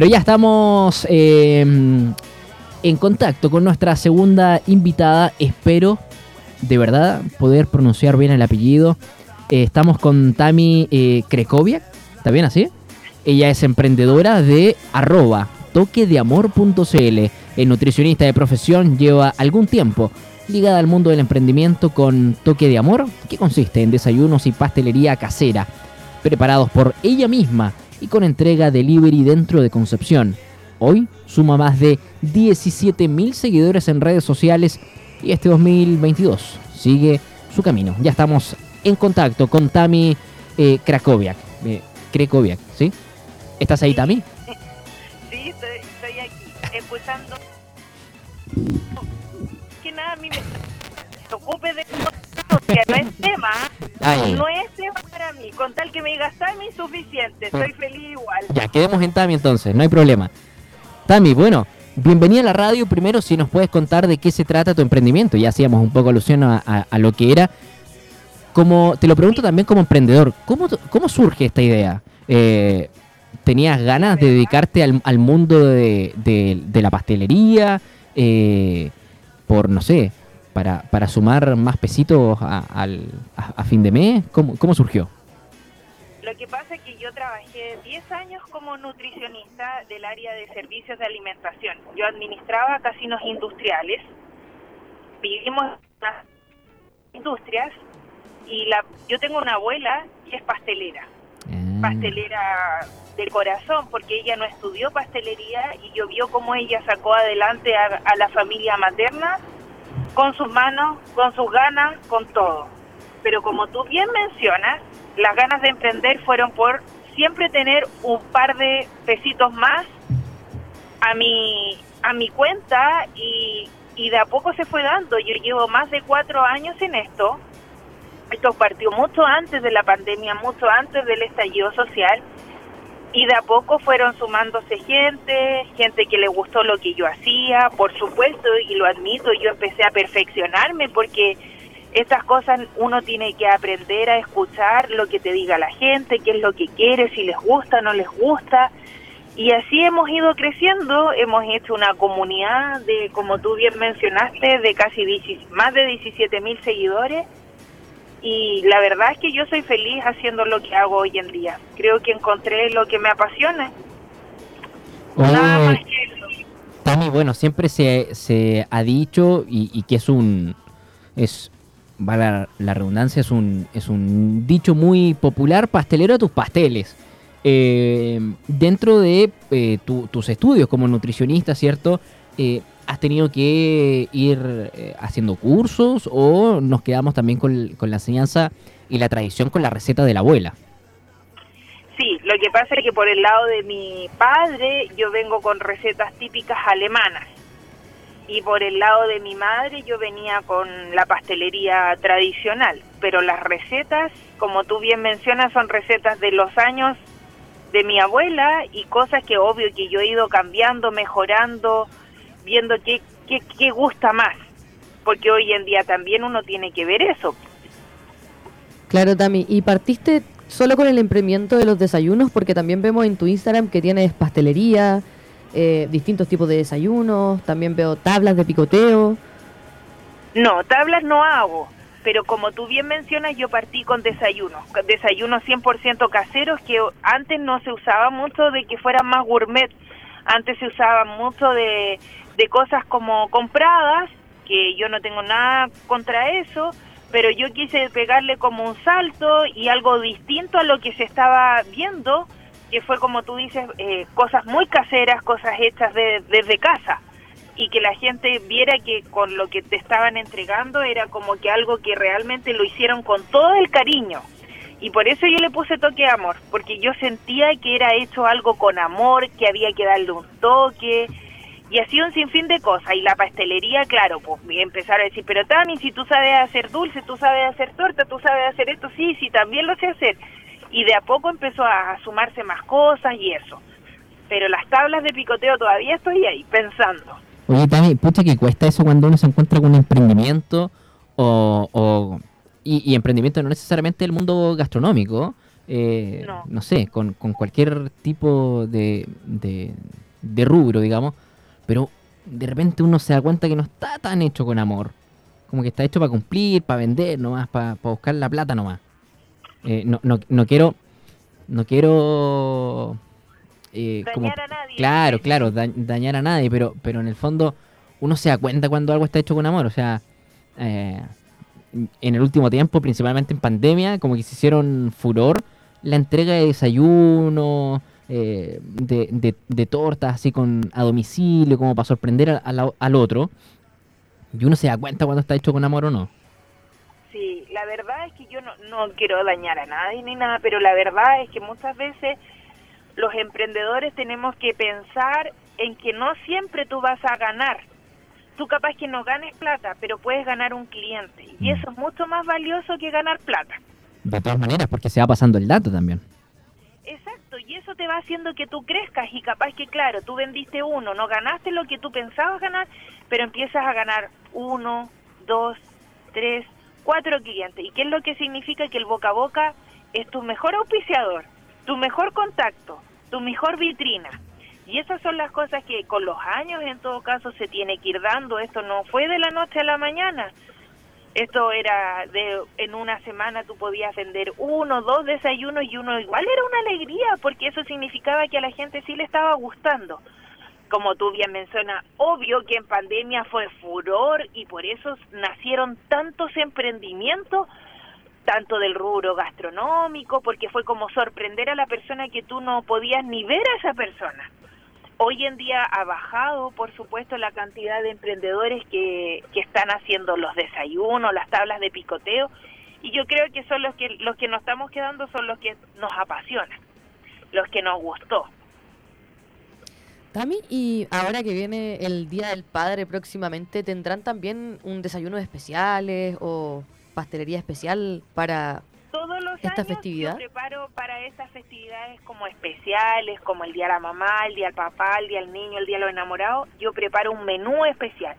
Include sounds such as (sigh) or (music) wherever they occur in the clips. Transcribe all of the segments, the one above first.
Pero ya estamos eh, en contacto con nuestra segunda invitada. Espero de verdad poder pronunciar bien el apellido. Eh, estamos con Tami eh, Krekoviak. ¿Está bien así? Ella es emprendedora de arroba toquedeamor.cl. Es nutricionista de profesión, lleva algún tiempo ligada al mundo del emprendimiento con Toque de Amor, que consiste en desayunos y pastelería casera, preparados por ella misma y con entrega delivery dentro de Concepción. Hoy suma más de 17.000 seguidores en redes sociales y este 2022 sigue su camino. Ya estamos en contacto con Tami eh, Krakowiak. Eh, ¿sí? ¿Estás ahí, Tami? Sí, estoy, aquí, escuchando. Que nada, a mí me ocupe de que no es tema, Ay. no es tema para mí. Con tal que me digas Tami, suficiente, soy feliz igual. Ya, quedemos en Tami entonces, no hay problema. Tami, bueno, bienvenida a la radio. Primero, si nos puedes contar de qué se trata tu emprendimiento. Ya hacíamos un poco alusión a, a- a lo que era. Como, te lo pregunto también como emprendedor, ¿cómo, cómo surge esta idea? Eh, ¿Tenías ganas de dedicarte al, al mundo de, de- de la pastelería? Eh, por, no sé, para, para sumar más pesitos a, al- a- a fin de mes? ¿Cómo, cómo surgió? Lo que pasa es que yo trabajé 10 años como nutricionista del área de servicios de alimentación. Yo administraba casinos industriales. Vivimos en unas industrias y la, yo tengo una abuela que es pastelera. Ah. pastelera del corazón, porque ella no estudió pastelería y yo vio cómo ella sacó adelante a, a la familia materna con sus manos, con sus ganas, con todo. Pero como tú bien mencionas, las ganas de emprender fueron por siempre tener un par de pesitos más a mi, a mi cuenta y, y de a poco se fue dando. Yo llevo más de cuatro años en esto. Esto partió mucho antes de la pandemia, mucho antes del estallido social. Y de a poco fueron sumándose gente, gente que le gustó lo que yo hacía, por supuesto, y lo admito, yo empecé a perfeccionarme porque estas cosas uno tiene que aprender a escuchar lo que te diga la gente, qué es lo que quiere, si les gusta, no les gusta. Y así hemos ido creciendo, hemos hecho una comunidad de, como tú bien mencionaste, de casi 10 más de 17 mil seguidores. Y la verdad es que yo soy feliz haciendo lo que hago hoy en día. Creo que encontré lo que me apasiona. Nada Oye, más que eso. Tami, bueno, siempre se, se ha dicho y, y que es un es va la, la redundancia es un es un dicho muy popular pastelero a tus pasteles Eh, dentro de eh, tu- tus estudios como nutricionista cierto Eh, has tenido que ir eh, haciendo cursos o nos quedamos también con, con la enseñanza y la tradición con la receta de la abuela Sí, lo que pasa es que por el lado de mi padre yo vengo con recetas típicas alemanas. Y por el lado de mi madre yo venía con la pastelería tradicional, pero las recetas, como tú bien mencionas, son recetas de los años de mi abuela y cosas que obvio que yo he ido cambiando, mejorando, viendo qué, qué, qué gusta más, porque hoy en día también uno tiene que ver eso. Claro, Tami. ¿Y partiste solo con el emprendimiento de los desayunos? Porque también vemos en tu Instagram que tienes pastelería, eh, distintos tipos de desayunos, también veo tablas de picoteo. No, tablas no hago, pero como tú bien mencionas, yo partí con desayunos, desayunos 100% caseros que antes no se usaba mucho de que fueran más gourmet, antes se usaba mucho de, de cosas como compradas, que yo no tengo nada contra eso, pero yo quise pegarle como un salto y algo distinto a lo que se estaba viendo, que fue como tú dices, eh, cosas muy caseras, cosas hechas de- desde casa y que la gente viera que con lo que te estaban entregando era como que algo que realmente lo hicieron con todo el cariño. Y por eso yo le puse toque amor, porque yo sentía que era hecho algo con amor, que había que darle un toque, y así un sinfín de cosas. Y la pastelería, claro, pues empezaron a decir, pero Tami, si tú sabes hacer dulce, tú sabes hacer torta, tú sabes hacer esto, sí, sí, también lo sé hacer. Y de a poco empezó a sumarse más cosas y eso. Pero las tablas de picoteo todavía estoy ahí, pensando. Oye, Tami, pucha que cuesta eso cuando uno se encuentra con un emprendimiento o, o- y, y emprendimiento no necesariamente del mundo gastronómico, eh, No. no sé, con, con cualquier tipo de, de, de rubro, digamos, pero de repente uno se da cuenta que no está tan hecho con amor. Como que está hecho para cumplir, para vender nomás, para, para buscar la plata nomás. Eh, no, no, no quiero, no quiero... eh, como- Dañar a nadie. Claro, claro, da- dañar a nadie, pero, pero en el fondo uno se da cuenta cuando algo está hecho con amor. O sea, eh, en el último tiempo, principalmente en pandemia, como que se hicieron furor la entrega de desayuno, eh, de, de, de tortas así con a domicilio, como para sorprender a- a la- al otro. Y uno se da cuenta cuando está hecho con amor o no. Sí, la verdad es que yo no, no quiero dañar a nadie ni nada, pero la verdad es que muchas veces los emprendedores tenemos que pensar en que no siempre tú vas a ganar. Tú capaz que no ganes plata, pero puedes ganar un cliente. Y Mm. eso es mucho más valioso que ganar plata. De todas maneras, porque se va pasando el dato también. Exacto, y eso te va haciendo que tú crezcas y capaz que, claro, tú vendiste uno, no ganaste lo que tú pensabas ganar, pero empiezas a ganar uno, dos, tres, cuatro clientes. ¿Y qué es lo que significa? Que el boca a boca es tu mejor auspiciador, tu mejor contacto, tu mejor vitrina. Y esas son las cosas que con los años en todo caso se tiene que ir dando. Esto no fue de la noche a la mañana. Esto era de en una semana tú podías vender uno, dos desayunos y uno igual era una alegría porque eso significaba que a la gente sí le estaba gustando. Como tú bien mencionas, obvio que en pandemia fue furor y por eso nacieron tantos emprendimientos, tanto del rubro gastronómico, porque fue como sorprender a la persona que tú no podías ni ver a esa persona. Hoy en día ha bajado, por supuesto, la cantidad de emprendedores que, que están haciendo los desayunos, las tablas de picoteo, y yo creo que son los que los que nos estamos quedando son los que nos apasionan, los que nos gustó. Tami, y ahora que viene el Día del Padre próximamente, ¿tendrán también un desayuno especiales o pastelería especial para... ¿Esta años festividad? preparo para estas festividades como especiales, como el Día de la Mamá, el Día del Papá, el Día del Niño, el Día de los Enamorados, yo preparo un menú especial.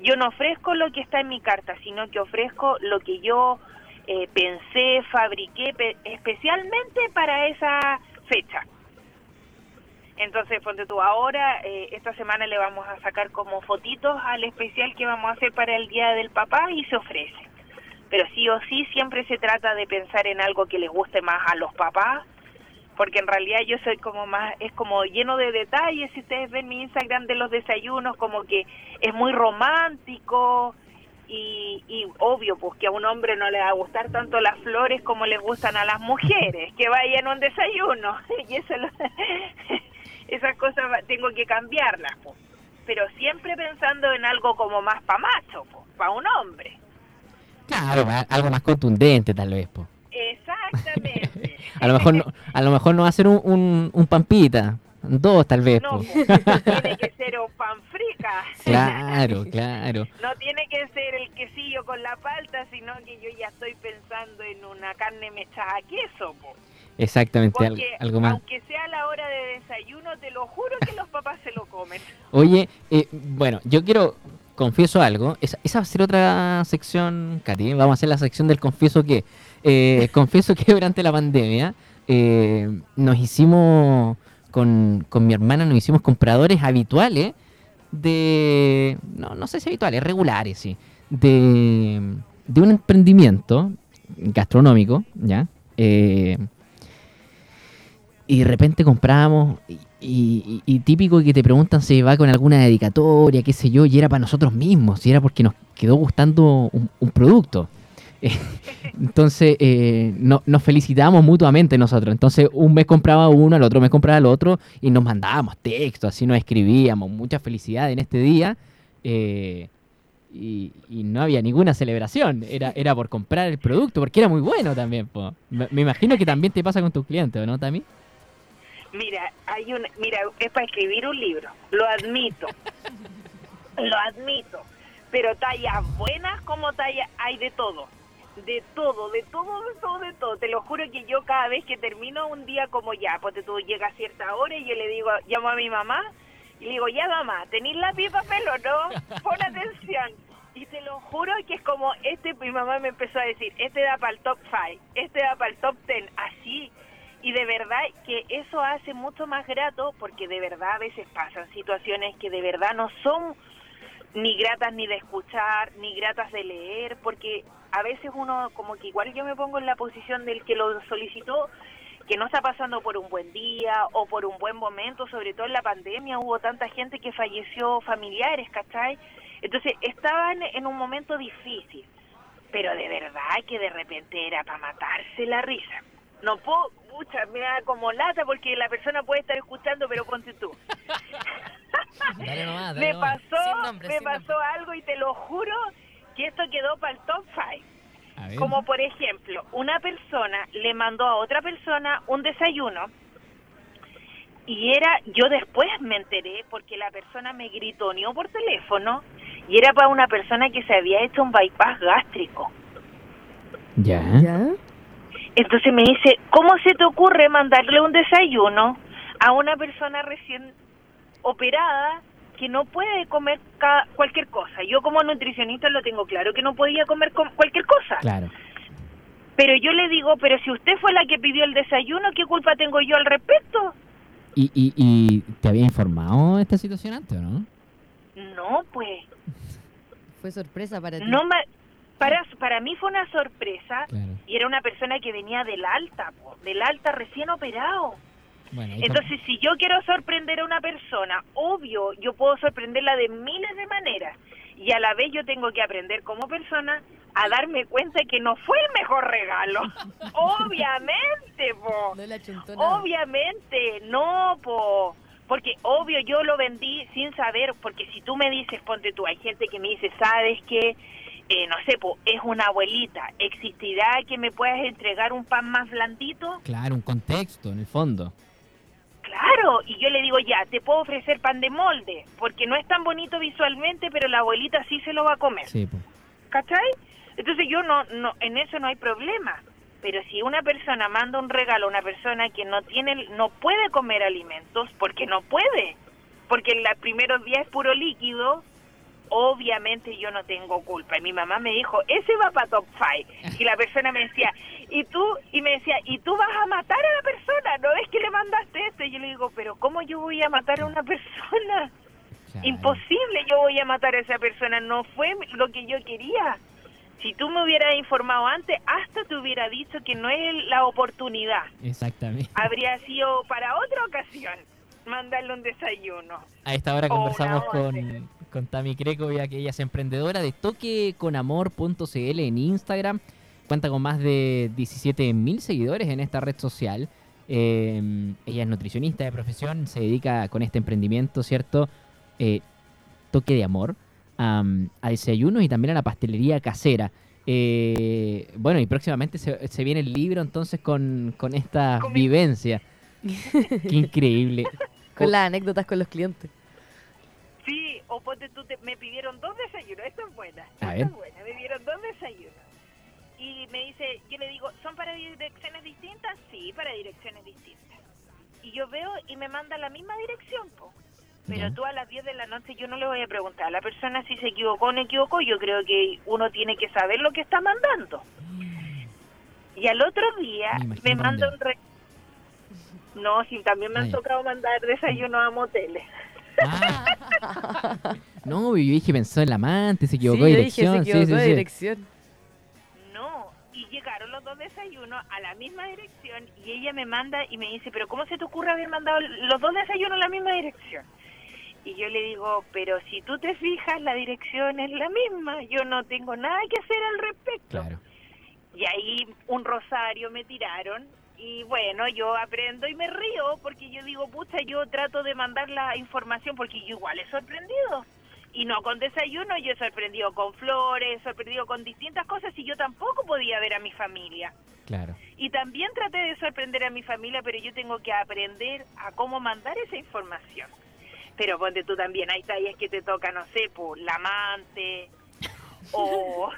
Yo no ofrezco lo que está en mi carta, sino que ofrezco lo que yo eh, pensé, fabriqué pe- especialmente para esa fecha. Entonces, ponte tú, ahora, eh, esta semana le vamos a sacar como fotitos al especial que vamos a hacer para el Día del Papá y se ofrece. Pero sí o sí siempre se trata de pensar en algo que les guste más a los papás, porque en realidad yo soy como más, es como lleno de detalles, si ustedes ven mi Instagram de los desayunos, como que es muy romántico y, y obvio, pues que a un hombre no le va a gustar tanto las flores como les gustan a las mujeres, que vayan a un desayuno, (laughs) y eso lo- (laughs) esas cosas tengo que cambiarlas, pues. pero siempre pensando en algo como más pa' macho, para un hombre. Claro, algo más contundente tal vez, po. Exactamente. (laughs) A lo mejor no, a lo mejor no va a ser un, un, un pampita, dos tal vez, No, po. (laughs) tiene que ser un pan frica. Claro, (laughs) claro. No tiene que ser el quesillo con la palta, sino que yo ya estoy pensando en una carne mechada a queso. po. Exactamente, Porque algo más. aunque sea la hora de desayuno, te lo juro que los papás se lo comen. Oye, eh, bueno, yo quiero, confieso algo, esa, va a ser otra sección, Katy, vamos a hacer la sección del confieso que. Eh, (laughs) confieso que durante la pandemia eh, nos hicimos, con, con mi hermana, nos hicimos compradores habituales de, no, no sé si habituales, regulares, sí, de, de un emprendimiento gastronómico, ¿ya? Eh, y de repente comprábamos y, y- y típico que te preguntan si va con alguna dedicatoria, qué sé yo, y era para nosotros mismos, y era porque nos quedó gustando un, producto. (laughs) Entonces eh, no- nos felicitábamos mutuamente nosotros. Entonces un mes compraba uno, al otro mes compraba el otro y nos mandábamos textos, así nos escribíamos, mucha felicidad en este día. eh, y, no había ninguna celebración, era, era por comprar el producto, porque era muy bueno también. Me, imagino que también te pasa con tus clientes, ¿o ¿no, Tami? Mira, hay un, mira, es para escribir un libro, lo admito, (laughs) lo admito, pero tallas buenas como tallas, hay de todo, de todo, de todo, de todo, de todo. Te lo juro que yo cada vez que termino un día como ya, pues tú llega a cierta hora y yo le digo, llamo a mi mamá y le digo, ya mamá, ¿tenéis lápiz papel o no? Pon (laughs) atención. Y te lo juro que es como, este, mi mamá me empezó a decir, este da para el top 5, este da para el top 10, así. Y de verdad que eso hace mucho más grato porque de verdad a veces pasan situaciones que de verdad no son ni gratas ni de escuchar, ni gratas de leer, porque a veces uno como que igual yo me pongo en la posición del que lo solicitó, que no está pasando por un buen día o por un buen momento, sobre todo en la pandemia hubo tanta gente que falleció familiares, ¿cachai? Entonces estaban en un momento difícil, pero de verdad que de repente era para matarse la risa. No puedo, pucha, me da como lata porque la persona puede estar escuchando, pero ponte tú. (laughs) Dale nomás, dale me nomás. pasó, nombre, me pasó algo y te lo juro que esto quedó para el top 5. A ver. Como por ejemplo, una persona le mandó a otra persona un desayuno y era, yo después me enteré porque la persona me gritoneó por teléfono y era para una persona que se había hecho un bypass gástrico. Ya. ¿Ya? Entonces me dice, ¿cómo se te ocurre mandarle un desayuno a una persona recién operada que no puede comer ca- cualquier cosa? Yo como nutricionista lo tengo claro que no podía comer com- cualquier cosa. Claro. Pero yo le digo, pero si usted fue la que pidió el desayuno, ¿qué culpa tengo yo al respecto? ¿Y, y, y te había informado esta situación antes o no? No, pues, Fue sorpresa para ti. no me, para, para mí fue una sorpresa Claro. y era una persona que venía del alta, po, del alta recién operado. Bueno, Entonces, si yo quiero sorprender a una persona, obvio, yo puedo sorprenderla de miles de maneras. Y a la vez yo tengo que aprender como persona a darme cuenta que no fue el mejor regalo. (laughs) Obviamente, po. No. Obviamente, no, po. Porque obvio yo lo vendí sin saber, porque si tú me dices, ponte tú, hay gente que me dice, ¿sabes qué? Eh, no sé, po, es una abuelita, ¿existirá que me puedas entregar un pan más blandito? Claro, un contexto en el fondo. Claro, y yo le digo, ya, te puedo ofrecer pan de molde, porque no es tan bonito visualmente, pero la abuelita sí se lo va a comer. Sí. ¿Cachai? Entonces yo no, no, en eso no hay problema. Pero si una persona manda un regalo a una persona que no tiene, no puede comer alimentos, porque no puede, porque en los primeros días es puro líquido, obviamente yo no tengo culpa. Y mi mamá me dijo, ese va para top 5. Y la persona me decía, y tú, y me decía, y tú vas a matar a la persona, ¿no ves que le mandaste esto? Y yo le digo, pero ¿cómo yo voy a matar a una persona? Claro. Imposible yo voy a matar a esa persona, no fue lo que yo quería. Si tú me hubieras informado antes, hasta te hubiera dicho que no es la oportunidad. Exactamente. Habría sido para otra ocasión mandarle un desayuno. A esta hora conversamos con, con Tami Creco, ya que ella es emprendedora de toqueconamor.cl en Instagram. Cuenta con más de 17.000 seguidores en esta red social. Eh, ella es nutricionista de profesión, se dedica con este emprendimiento, ¿cierto? Eh, toque de amor am, a desayunos y también a la pastelería casera. Eh, bueno, y próximamente se, se viene el libro entonces con, con esta Con mi- vivencia. (laughs) Qué increíble. Con las anécdotas con los clientes. Sí, o ponte tú, te- me pidieron dos desayunos, esto es buena, A esto ver. es buena, me pidieron dos desayunos. Y me dice, yo le digo, ¿son para direcciones distintas? Sí, para direcciones distintas. Y yo veo y me manda la misma dirección, po. Pero tú a las 10 de la noche yo no le voy a preguntar a la persona si se equivocó o no equivocó, yo creo que uno tiene que saber lo que está mandando. Y al otro día Me manda un... Re... No, sí, también me han tocado mandar desayunos a moteles. Ah. (laughs) No, yo dije pensó en la amante, se equivocó sí, de dije, dirección. se equivocó sí, sí, de sí. dirección. No, y llegaron los dos desayunos a la misma dirección y ella me manda y me dice, pero ¿cómo se te ocurre haber mandado los dos desayunos a la misma dirección? Y yo le digo, pero si tú te fijas, la dirección es la misma, yo no tengo nada que hacer al respecto. Claro. Y ahí un rosario me tiraron y bueno, yo aprendo y me río porque yo digo, pucha, yo trato de mandar la información porque yo igual he sorprendido. Y no con desayuno, yo he sorprendido con flores, he sorprendido con distintas cosas y yo tampoco podía ver a mi familia. Claro. Y también traté de sorprender a mi familia, pero yo tengo que aprender a cómo mandar esa información. Pero ponte tú también, hay tallas que te toca, no sé, por la amante, o,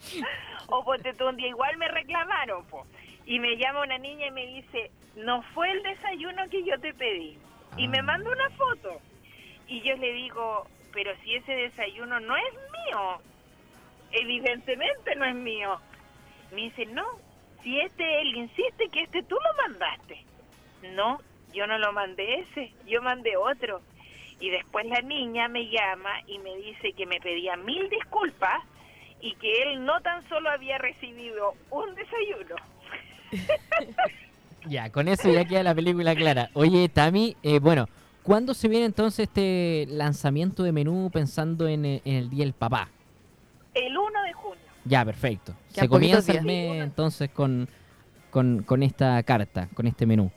(laughs) o ponte tú un día, igual me reclamaron, po. Y me llama una niña y me dice, no fue el desayuno que yo te pedí, y me Ah. manda una foto, y yo le digo, pero si ese desayuno no es mío, evidentemente no es mío. Me dice, no, si este él insiste que este tú lo mandaste. No, yo no lo mandé ese, yo mandé otro. Y después la niña me llama y me dice que me pedía mil disculpas y que él no tan solo había recibido un desayuno. Ya, con eso ya queda la película clara. Oye, Tami, eh, bueno, ¿cuándo se viene entonces este lanzamiento de menú pensando en, eh, en el Día del Papá? El 1 de junio. Ya, perfecto. Quedan Se comienza el mes entonces con, con, con esta carta, con este menú.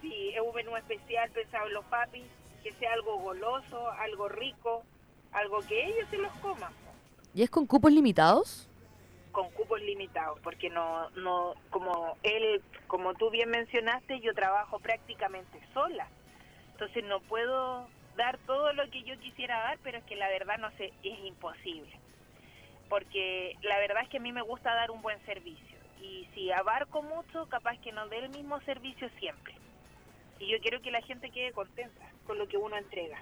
Sí, es un menú especial pensado en los papis, que sea algo goloso, algo rico, algo que ellos se los coman. ¿Y es con cupos limitados? Con cupos limitados, porque no, no, como él, como tú bien mencionaste, yo trabajo prácticamente sola, entonces no puedo dar todo lo que yo quisiera dar, pero es que la verdad no sé, es imposible, porque la verdad es que a mí me gusta dar un buen servicio, y si abarco mucho, capaz que no dé el mismo servicio siempre, y yo quiero que la gente quede contenta con lo que uno entrega.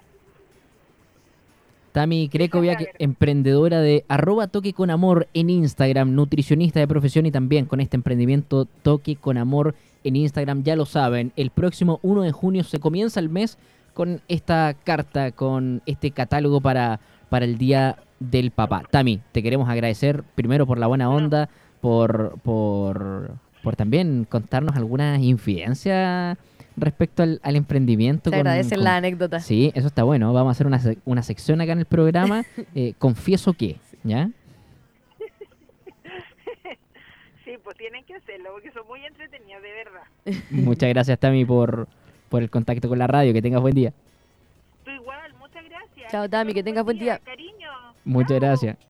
Tami verdad. emprendedora de arroba toque con amor en Instagram, nutricionista de profesión y también con este emprendimiento toque con amor en Instagram, ya lo saben, el próximo 1 de junio se comienza el mes con esta carta, con este catálogo para, para el Día del Papá. Tami, te queremos agradecer primero por la buena onda, por, por, por también contarnos algunas infidencias respecto al, al emprendimiento. Te con- agradecen con- la anécdota. Sí, eso está bueno. Vamos a hacer una, sec- una sección acá en el programa. (laughs) eh, confieso que, ¿ya? Sí, pues tienen que hacerlo, porque son muy entretenidos, de verdad. (laughs) Muchas gracias, Tami, por, por el contacto con la radio. Que tengas buen día. Tú igual, muchas gracias. Chao, Tami, que tengas buen día. Cariño. Muchas Chao. gracias.